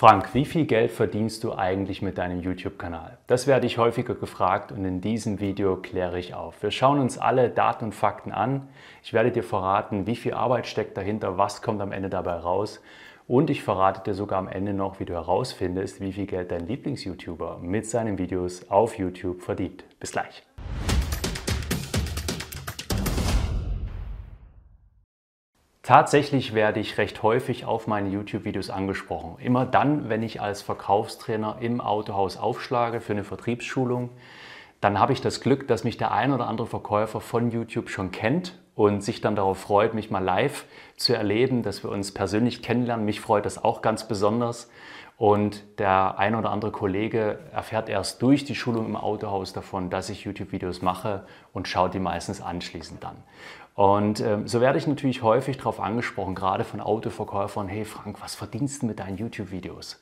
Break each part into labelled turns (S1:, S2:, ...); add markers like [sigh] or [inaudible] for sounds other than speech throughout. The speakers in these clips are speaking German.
S1: Frank, wie viel Geld verdienst du eigentlich mit deinem YouTube-Kanal? Das werde ich häufiger gefragt und in diesem Video kläre ich auf. Wir schauen uns alle Daten und Fakten an. Ich werde dir verraten, wie viel Arbeit steckt dahinter, was kommt am Ende dabei raus. Und ich verrate dir sogar am Ende noch, wie du herausfindest, wie viel Geld dein Lieblings-YouTuber mit seinen Videos auf YouTube verdient. Bis gleich. Tatsächlich werde ich recht häufig auf meine YouTube-Videos angesprochen. Immer dann, wenn ich als Verkaufstrainer im Autohaus aufschlage für eine Vertriebsschulung, dann habe ich das Glück, dass mich der ein oder andere Verkäufer von YouTube schon kennt und sich dann darauf freut, mich mal live zu erleben, dass wir uns persönlich kennenlernen. Mich freut das auch ganz besonders. Und der ein oder andere Kollege erfährt erst durch die Schulung im Autohaus davon, dass ich YouTube-Videos mache und schaut die meistens anschließend dann. Und ähm, so werde ich natürlich häufig darauf angesprochen, gerade von Autoverkäufern, hey Frank, was verdienst du mit deinen YouTube-Videos?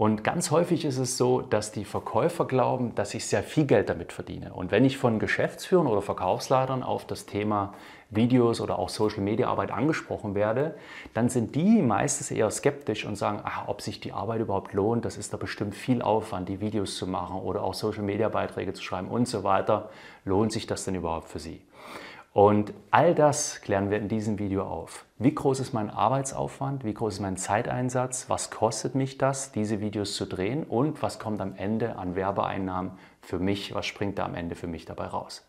S1: Und ganz häufig ist es so, dass die Verkäufer glauben, dass ich sehr viel Geld damit verdiene. Und wenn ich von Geschäftsführern oder Verkaufsleitern auf das Thema Videos oder auch Social Media Arbeit angesprochen werde, dann sind die meistens eher skeptisch und sagen, ach, ob sich die Arbeit überhaupt lohnt, das ist da bestimmt viel Aufwand, die Videos zu machen oder auch Social Media Beiträge zu schreiben und so weiter. Lohnt sich das denn überhaupt für sie? Und all das klären wir in diesem Video auf. Wie groß ist mein Arbeitsaufwand? Wie groß ist mein Zeiteinsatz? Was kostet mich das, diese Videos zu drehen? Und was kommt am Ende an Werbeeinnahmen für mich? Was springt da am Ende für mich dabei raus?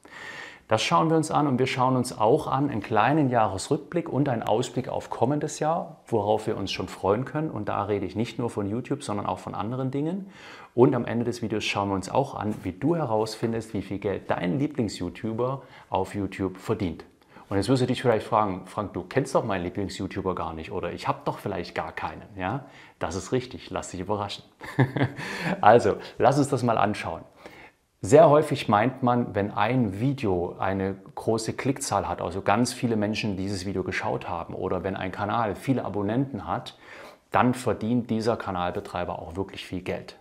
S1: Das schauen wir uns an und wir schauen uns auch an einen kleinen Jahresrückblick und einen Ausblick auf kommendes Jahr, worauf wir uns schon freuen können. Und da rede ich nicht nur von YouTube, sondern auch von anderen Dingen. Und am Ende des Videos schauen wir uns auch an, wie du herausfindest, wie viel Geld dein Lieblings-YouTuber auf YouTube verdient. Und jetzt wirst du dich vielleicht fragen, Frank, du kennst doch meinen Lieblings-YouTuber gar nicht oder ich habe doch vielleicht gar keinen. Ja, das ist richtig, lass dich überraschen. [laughs] also, lass uns das mal anschauen. Sehr häufig meint man, wenn ein Video eine große Klickzahl hat, also ganz viele Menschen dieses Video geschaut haben oder wenn ein Kanal viele Abonnenten hat, dann verdient dieser Kanalbetreiber auch wirklich viel Geld.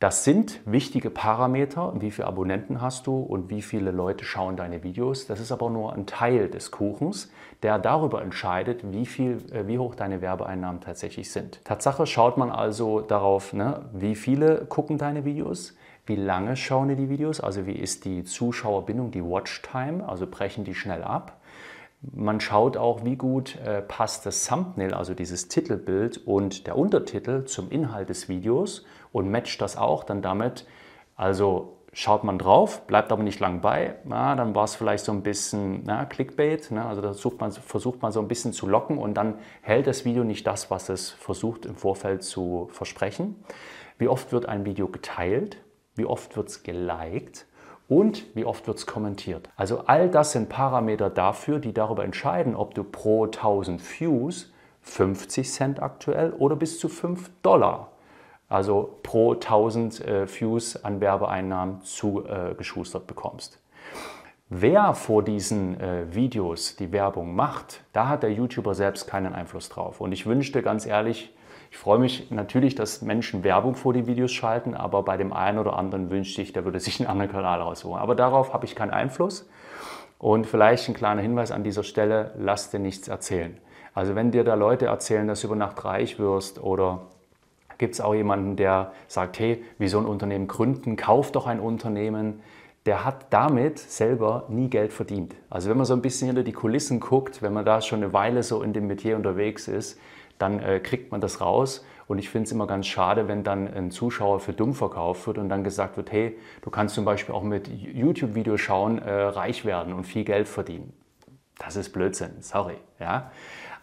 S1: Das sind wichtige Parameter, wie viele Abonnenten hast du und wie viele Leute schauen deine Videos. Das ist aber nur ein Teil des Kuchens, der darüber entscheidet, wie, viel, äh, wie hoch deine Werbeeinnahmen tatsächlich sind. Tatsache schaut man also darauf, ne, wie viele gucken deine Videos, wie lange schauen die Videos, also wie ist die Zuschauerbindung, die Watchtime, also brechen die schnell ab. Man schaut auch, wie gut äh, passt das Thumbnail, also dieses Titelbild und der Untertitel zum Inhalt des Videos und matcht das auch dann damit. Also schaut man drauf, bleibt aber nicht lang bei, na, dann war es vielleicht so ein bisschen na, Clickbait, ne? also da man, versucht man so ein bisschen zu locken und dann hält das Video nicht das, was es versucht im Vorfeld zu versprechen. Wie oft wird ein Video geteilt? Wie oft wird es geliked und wie oft wird es kommentiert. Also all das sind Parameter dafür, die darüber entscheiden, ob du pro 1000 Views 50 Cent aktuell oder bis zu 5 Dollar, also pro 1000 äh, Views an Werbeeinnahmen zugeschustert äh, bekommst. Wer vor diesen äh, Videos die Werbung macht, da hat der YouTuber selbst keinen Einfluss drauf. Und ich wünschte ganz ehrlich, ich freue mich natürlich, dass Menschen Werbung vor die Videos schalten, aber bei dem einen oder anderen wünschte ich, der würde sich einen anderen Kanal rausholen. Aber darauf habe ich keinen Einfluss. Und vielleicht ein kleiner Hinweis an dieser Stelle, lass dir nichts erzählen. Also wenn dir da Leute erzählen, dass du über Nacht reich wirst oder gibt es auch jemanden, der sagt, hey, wie so ein Unternehmen gründen, kauf doch ein Unternehmen, der hat damit selber nie Geld verdient. Also wenn man so ein bisschen hinter die Kulissen guckt, wenn man da schon eine Weile so in dem Metier unterwegs ist, dann äh, kriegt man das raus. Und ich finde es immer ganz schade, wenn dann ein Zuschauer für dumm verkauft wird und dann gesagt wird, hey, du kannst zum Beispiel auch mit YouTube-Videos schauen, äh, reich werden und viel Geld verdienen. Das ist Blödsinn, sorry. Ja?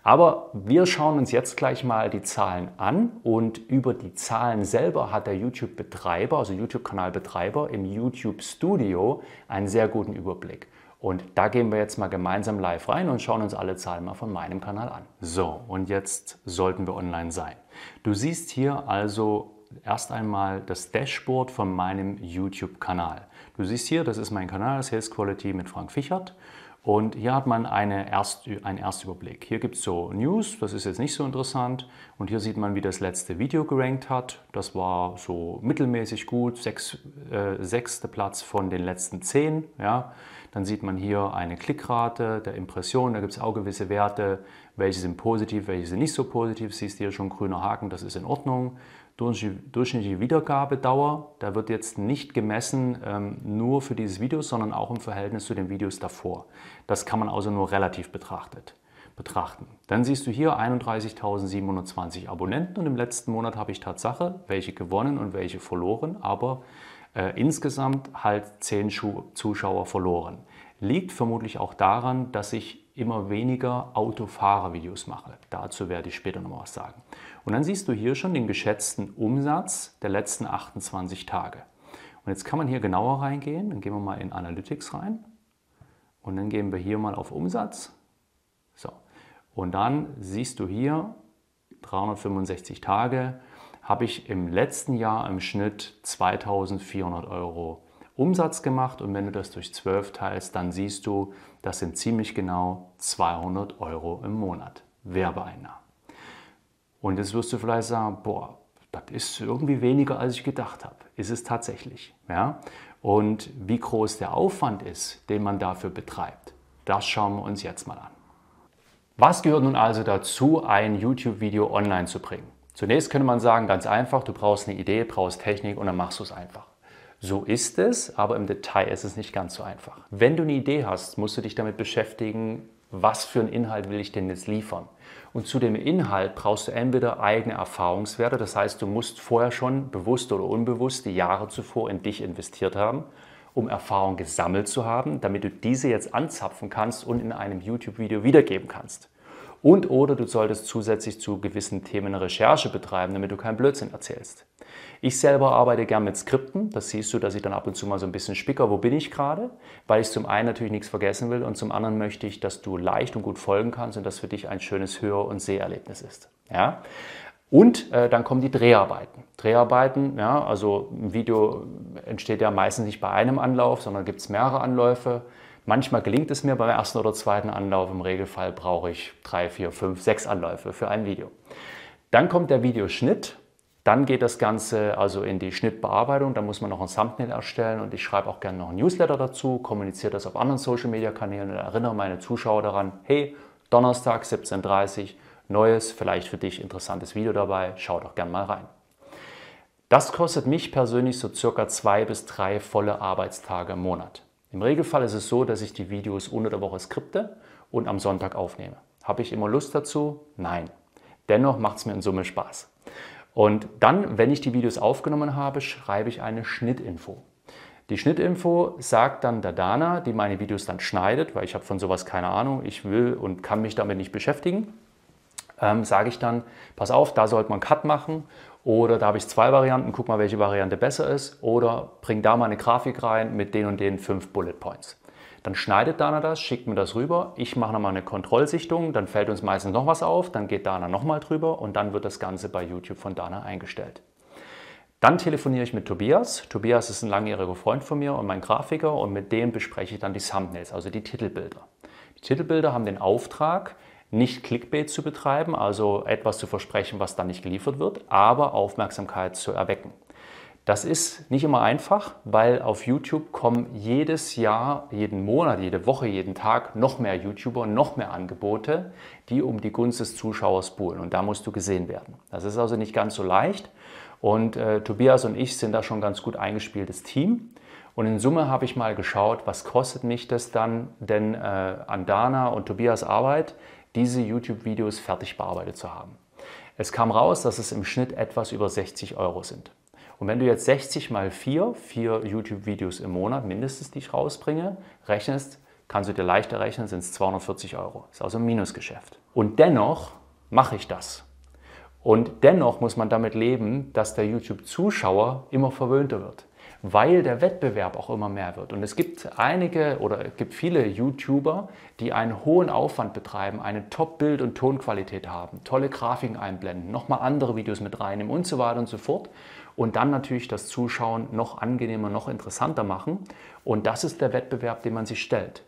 S1: Aber wir schauen uns jetzt gleich mal die Zahlen an und über die Zahlen selber hat der YouTube-Betreiber, also YouTube-Kanalbetreiber im YouTube Studio einen sehr guten Überblick. Und da gehen wir jetzt mal gemeinsam live rein und schauen uns alle Zahlen mal von meinem Kanal an. So, und jetzt sollten wir online sein. Du siehst hier also erst einmal das Dashboard von meinem YouTube-Kanal. Du siehst hier, das ist mein Kanal Sales Quality mit Frank Fichert. Und hier hat man eine Erst, einen Erstüberblick. Hier gibt es so News, das ist jetzt nicht so interessant. Und hier sieht man, wie das letzte Video gerankt hat. Das war so mittelmäßig gut, sechs, äh, sechster Platz von den letzten zehn. Ja. Dann sieht man hier eine Klickrate der Impression, da gibt es auch gewisse Werte, welche sind positiv, welche sind nicht so positiv. Siehst du hier schon grüner Haken, das ist in Ordnung. Durchschnittliche Wiedergabedauer, da wird jetzt nicht gemessen ähm, nur für dieses Video, sondern auch im Verhältnis zu den Videos davor. Das kann man also nur relativ betrachtet betrachten. Dann siehst du hier 31.720 Abonnenten und im letzten Monat habe ich Tatsache welche gewonnen und welche verloren, aber äh, insgesamt halt 10 Zuschauer verloren. Liegt vermutlich auch daran, dass ich immer weniger Autofahrervideos mache. Dazu werde ich später noch was sagen. Und dann siehst du hier schon den geschätzten Umsatz der letzten 28 Tage. Und jetzt kann man hier genauer reingehen. Dann gehen wir mal in Analytics rein. Und dann gehen wir hier mal auf Umsatz. So. Und dann siehst du hier 365 Tage habe ich im letzten Jahr im Schnitt 2400 Euro Umsatz gemacht und wenn du das durch 12 teilst, dann siehst du, das sind ziemlich genau 200 Euro im Monat Werbeeinnahmen. Und jetzt wirst du vielleicht sagen, boah, das ist irgendwie weniger, als ich gedacht habe. Ist es tatsächlich. Ja? Und wie groß der Aufwand ist, den man dafür betreibt, das schauen wir uns jetzt mal an. Was gehört nun also dazu, ein YouTube-Video online zu bringen? Zunächst könnte man sagen, ganz einfach, du brauchst eine Idee, brauchst Technik und dann machst du es einfach. So ist es, aber im Detail ist es nicht ganz so einfach. Wenn du eine Idee hast, musst du dich damit beschäftigen, was für einen Inhalt will ich denn jetzt liefern. Und zu dem Inhalt brauchst du entweder eigene Erfahrungswerte, das heißt, du musst vorher schon bewusst oder unbewusst die Jahre zuvor in dich investiert haben, um Erfahrung gesammelt zu haben, damit du diese jetzt anzapfen kannst und in einem YouTube-Video wiedergeben kannst. Und oder du solltest zusätzlich zu gewissen Themen Recherche betreiben, damit du keinen Blödsinn erzählst. Ich selber arbeite gern mit Skripten. Das siehst du, dass ich dann ab und zu mal so ein bisschen spicker, wo bin ich gerade, weil ich zum einen natürlich nichts vergessen will und zum anderen möchte ich, dass du leicht und gut folgen kannst und das für dich ein schönes Hör- und Seherlebnis ist. Ja? Und äh, dann kommen die Dreharbeiten. Dreharbeiten, ja, also ein Video entsteht ja meistens nicht bei einem Anlauf, sondern gibt es mehrere Anläufe. Manchmal gelingt es mir beim ersten oder zweiten Anlauf. Im Regelfall brauche ich drei, vier, fünf, sechs Anläufe für ein Video. Dann kommt der Videoschnitt. Dann geht das Ganze also in die Schnittbearbeitung. Da muss man noch ein Thumbnail erstellen und ich schreibe auch gerne noch ein Newsletter dazu, kommuniziere das auf anderen Social Media Kanälen und erinnere meine Zuschauer daran, hey, Donnerstag 17.30 Uhr, neues, vielleicht für dich interessantes Video dabei, schau doch gerne mal rein. Das kostet mich persönlich so circa zwei bis drei volle Arbeitstage im Monat. Im Regelfall ist es so, dass ich die Videos unter der Woche skripte und am Sonntag aufnehme. Habe ich immer Lust dazu? Nein. Dennoch macht es mir in Summe Spaß. Und dann, wenn ich die Videos aufgenommen habe, schreibe ich eine Schnittinfo. Die Schnittinfo sagt dann der Dana, die meine Videos dann schneidet, weil ich habe von sowas keine Ahnung, ich will und kann mich damit nicht beschäftigen, ähm, sage ich dann, pass auf, da sollte man einen Cut machen oder da habe ich zwei Varianten, guck mal, welche Variante besser ist. Oder bring da mal eine Grafik rein mit den und den fünf Bullet Points. Dann schneidet Dana das, schickt mir das rüber. Ich mache nochmal eine Kontrollsichtung, dann fällt uns meistens noch was auf, dann geht Dana nochmal drüber und dann wird das Ganze bei YouTube von Dana eingestellt. Dann telefoniere ich mit Tobias. Tobias ist ein langjähriger Freund von mir und mein Grafiker und mit dem bespreche ich dann die Thumbnails, also die Titelbilder. Die Titelbilder haben den Auftrag, nicht Clickbait zu betreiben, also etwas zu versprechen, was dann nicht geliefert wird, aber Aufmerksamkeit zu erwecken. Das ist nicht immer einfach, weil auf YouTube kommen jedes Jahr, jeden Monat, jede Woche, jeden Tag noch mehr YouTuber, noch mehr Angebote, die um die Gunst des Zuschauers buhlen. Und da musst du gesehen werden. Das ist also nicht ganz so leicht. Und äh, Tobias und ich sind da schon ganz gut eingespieltes Team. Und in Summe habe ich mal geschaut, was kostet mich das dann denn äh, an Dana und Tobias Arbeit, diese YouTube-Videos fertig bearbeitet zu haben. Es kam raus, dass es im Schnitt etwas über 60 Euro sind. Und wenn du jetzt 60 mal 4, 4 YouTube-Videos im Monat mindestens, die ich rausbringe, rechnest, kannst du dir leichter rechnen, sind es 240 Euro. Ist also ein Minusgeschäft. Und dennoch mache ich das. Und dennoch muss man damit leben, dass der YouTube-Zuschauer immer verwöhnter wird weil der Wettbewerb auch immer mehr wird. Und es gibt einige oder es gibt viele YouTuber, die einen hohen Aufwand betreiben, eine Top-Bild- und Tonqualität haben, tolle Grafiken einblenden, nochmal andere Videos mit reinnehmen und so weiter und so fort. Und dann natürlich das Zuschauen noch angenehmer, noch interessanter machen. Und das ist der Wettbewerb, den man sich stellt.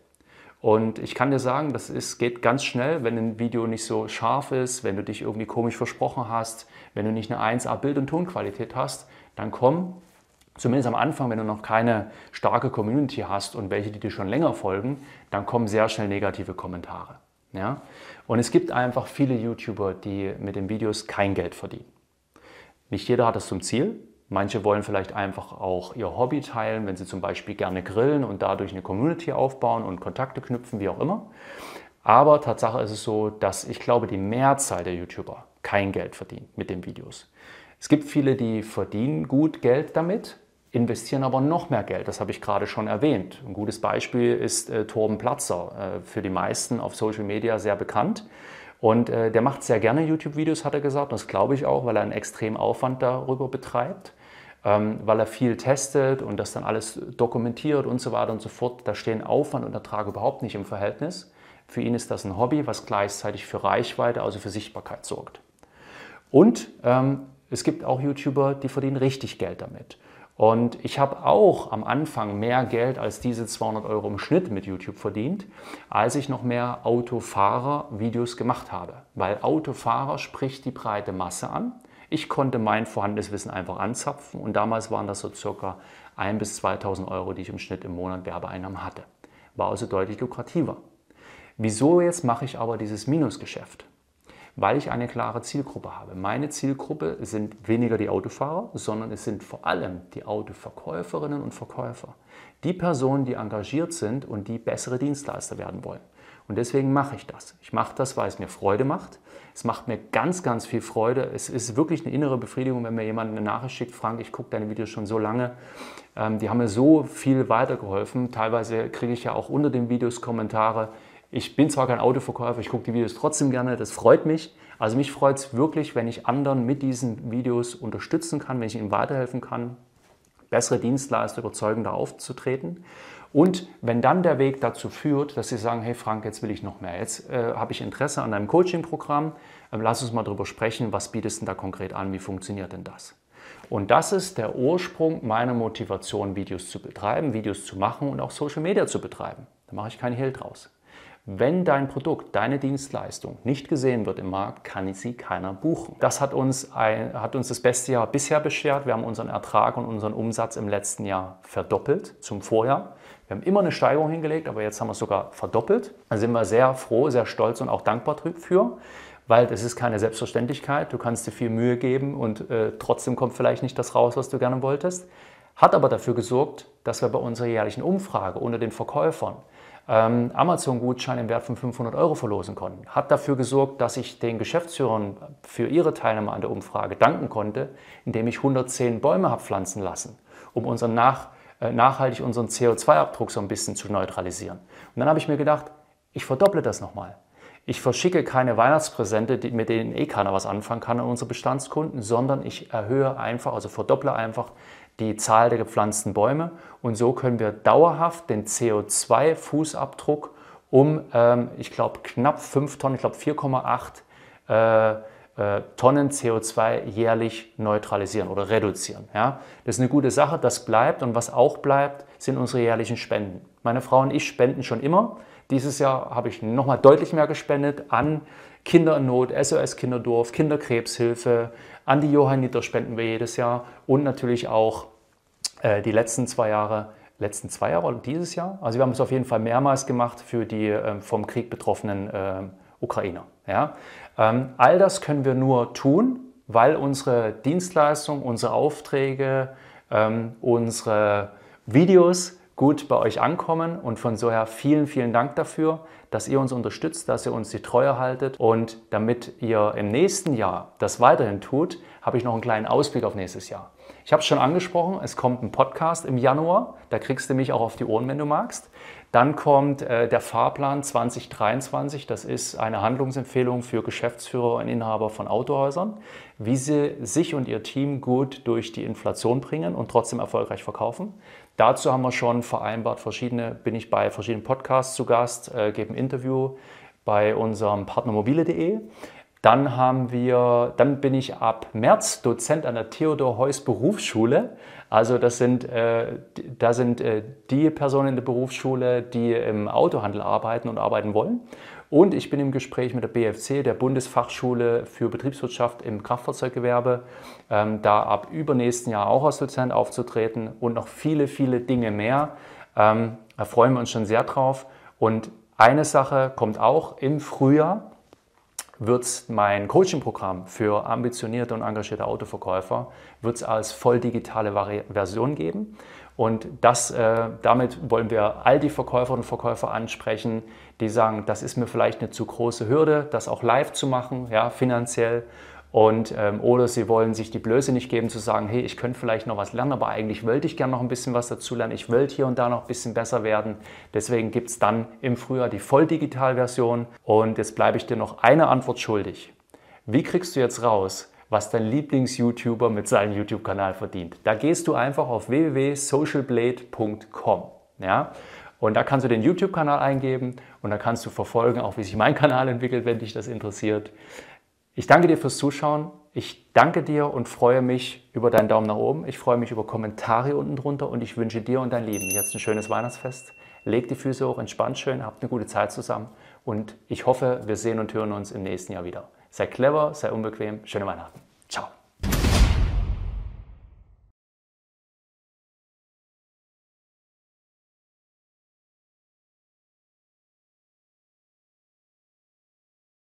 S1: Und ich kann dir sagen, das ist, geht ganz schnell, wenn ein Video nicht so scharf ist, wenn du dich irgendwie komisch versprochen hast, wenn du nicht eine 1A Bild- und Tonqualität hast, dann komm Zumindest am Anfang, wenn du noch keine starke Community hast und welche, die dir schon länger folgen, dann kommen sehr schnell negative Kommentare. Ja? Und es gibt einfach viele YouTuber, die mit den Videos kein Geld verdienen. Nicht jeder hat das zum Ziel. Manche wollen vielleicht einfach auch ihr Hobby teilen, wenn sie zum Beispiel gerne grillen und dadurch eine Community aufbauen und Kontakte knüpfen, wie auch immer. Aber Tatsache ist es so, dass ich glaube, die Mehrzahl der YouTuber kein Geld verdient mit den Videos. Es gibt viele, die verdienen gut Geld damit, investieren aber noch mehr Geld. Das habe ich gerade schon erwähnt. Ein gutes Beispiel ist äh, Torben Platzer, äh, für die meisten auf Social Media sehr bekannt. Und äh, der macht sehr gerne YouTube-Videos, hat er gesagt. Und das glaube ich auch, weil er einen extremen Aufwand darüber betreibt, ähm, weil er viel testet und das dann alles dokumentiert und so weiter und so fort. Da stehen Aufwand und Ertrag überhaupt nicht im Verhältnis. Für ihn ist das ein Hobby, was gleichzeitig für Reichweite, also für Sichtbarkeit sorgt. Und ähm, es gibt auch YouTuber, die verdienen richtig Geld damit. Und ich habe auch am Anfang mehr Geld als diese 200 Euro im Schnitt mit YouTube verdient, als ich noch mehr Autofahrer-Videos gemacht habe. Weil Autofahrer spricht die breite Masse an. Ich konnte mein vorhandenes Wissen einfach anzapfen und damals waren das so circa 1.000 bis 2.000 Euro, die ich im Schnitt im Monat Werbeeinnahmen hatte. War also deutlich lukrativer. Wieso jetzt mache ich aber dieses Minusgeschäft? Weil ich eine klare Zielgruppe habe. Meine Zielgruppe sind weniger die Autofahrer, sondern es sind vor allem die Autoverkäuferinnen und Verkäufer. Die Personen, die engagiert sind und die bessere Dienstleister werden wollen. Und deswegen mache ich das. Ich mache das, weil es mir Freude macht. Es macht mir ganz, ganz viel Freude. Es ist wirklich eine innere Befriedigung, wenn mir jemand eine Nachricht schickt, Frank, ich gucke deine Videos schon so lange. Ähm, die haben mir so viel weitergeholfen. Teilweise kriege ich ja auch unter den Videos Kommentare, ich bin zwar kein Autoverkäufer, ich gucke die Videos trotzdem gerne, das freut mich. Also mich freut es wirklich, wenn ich anderen mit diesen Videos unterstützen kann, wenn ich ihnen weiterhelfen kann, bessere Dienstleister überzeugender aufzutreten. Und wenn dann der Weg dazu führt, dass Sie sagen, hey Frank, jetzt will ich noch mehr, jetzt äh, habe ich Interesse an einem Coaching-Programm, äh, lass uns mal darüber sprechen, was bietest du da konkret an, wie funktioniert denn das? Und das ist der Ursprung meiner Motivation, Videos zu betreiben, Videos zu machen und auch Social Media zu betreiben. Da mache ich kein Hehl draus. Wenn dein Produkt, deine Dienstleistung nicht gesehen wird im Markt, kann sie keiner buchen. Das hat uns, ein, hat uns das beste Jahr bisher beschert. Wir haben unseren Ertrag und unseren Umsatz im letzten Jahr verdoppelt zum Vorjahr. Wir haben immer eine Steigerung hingelegt, aber jetzt haben wir es sogar verdoppelt. Da sind wir sehr froh, sehr stolz und auch dankbar für, weil es ist keine Selbstverständlichkeit. Du kannst dir viel Mühe geben und äh, trotzdem kommt vielleicht nicht das raus, was du gerne wolltest. Hat aber dafür gesorgt, dass wir bei unserer jährlichen Umfrage unter den Verkäufern ähm, Amazon-Gutschein im Wert von 500 Euro verlosen konnten. Hat dafür gesorgt, dass ich den Geschäftsführern für ihre Teilnahme an der Umfrage danken konnte, indem ich 110 Bäume habe pflanzen lassen, um unseren nach, äh, nachhaltig unseren CO2-Abdruck so ein bisschen zu neutralisieren. Und dann habe ich mir gedacht, ich verdopple das nochmal. Ich verschicke keine Weihnachtspräsente, mit denen eh keiner was anfangen kann an unsere Bestandskunden, sondern ich erhöhe einfach, also verdopple einfach die Zahl der gepflanzten Bäume und so können wir dauerhaft den CO2-Fußabdruck um, ähm, ich glaube, knapp 5 Tonnen, ich glaube 4,8 äh, äh, Tonnen CO2 jährlich neutralisieren oder reduzieren. Ja? Das ist eine gute Sache, das bleibt und was auch bleibt, sind unsere jährlichen Spenden. Meine Frau und ich spenden schon immer. Dieses Jahr habe ich nochmal deutlich mehr gespendet an Kinder in Not, SOS Kinderdorf, Kinderkrebshilfe, an die Johanniter spenden wir jedes Jahr und natürlich auch äh, die letzten zwei Jahre, letzten zwei Jahre oder dieses Jahr. Also wir haben es auf jeden Fall mehrmals gemacht für die äh, vom Krieg betroffenen äh, Ukrainer. Ja? Ähm, all das können wir nur tun, weil unsere Dienstleistung, unsere Aufträge, ähm, unsere Videos gut bei euch ankommen. Und von so her vielen, vielen Dank dafür, dass ihr uns unterstützt, dass ihr uns die Treue haltet. Und damit ihr im nächsten Jahr das weiterhin tut, habe ich noch einen kleinen Ausblick auf nächstes Jahr. Ich habe es schon angesprochen, es kommt ein Podcast im Januar. Da kriegst du mich auch auf die Ohren, wenn du magst. Dann kommt äh, der Fahrplan 2023. Das ist eine Handlungsempfehlung für Geschäftsführer und Inhaber von Autohäusern, wie sie sich und ihr Team gut durch die Inflation bringen und trotzdem erfolgreich verkaufen. Dazu haben wir schon vereinbart, verschiedene, bin ich bei verschiedenen Podcasts zu Gast, äh, gebe ein Interview bei unserem Partner mobile.de. Dann haben wir, dann bin ich ab März Dozent an der Theodor Heuss Berufsschule. Also das sind, äh, da sind äh, die Personen in der Berufsschule, die im Autohandel arbeiten und arbeiten wollen. Und ich bin im Gespräch mit der BFC, der Bundesfachschule für Betriebswirtschaft im Kraftfahrzeuggewerbe, ähm, da ab übernächsten Jahr auch als Dozent aufzutreten und noch viele, viele Dinge mehr. Ähm, da freuen wir uns schon sehr drauf. Und eine Sache kommt auch im Frühjahr wird es mein Coaching-Programm für ambitionierte und engagierte Autoverkäufer wird's als voll digitale Vari Version geben. Und das, äh, damit wollen wir all die Verkäuferinnen und Verkäufer ansprechen, die sagen, das ist mir vielleicht eine zu große Hürde, das auch live zu machen, ja, finanziell. Und, ähm, oder sie wollen sich die Blöße nicht geben zu sagen, hey, ich könnte vielleicht noch was lernen, aber eigentlich wollte ich gerne noch ein bisschen was dazu lernen. Ich wollte hier und da noch ein bisschen besser werden. Deswegen gibt es dann im Frühjahr die Volldigital-Version. Und jetzt bleibe ich dir noch eine Antwort schuldig. Wie kriegst du jetzt raus, was dein Lieblings-YouTuber mit seinem YouTube-Kanal verdient? Da gehst du einfach auf www.socialblade.com. Ja? Und da kannst du den YouTube-Kanal eingeben und da kannst du verfolgen, auch wie sich mein Kanal entwickelt, wenn dich das interessiert. Ich danke dir fürs Zuschauen. Ich danke dir und freue mich über deinen Daumen nach oben. Ich freue mich über Kommentare unten drunter und ich wünsche dir und deinen Lieben jetzt ein schönes Weihnachtsfest. Leg die Füße hoch, entspannt schön, habt eine gute Zeit zusammen und ich hoffe, wir sehen und hören uns im nächsten Jahr wieder. Sei clever, sei unbequem, schöne Weihnachten.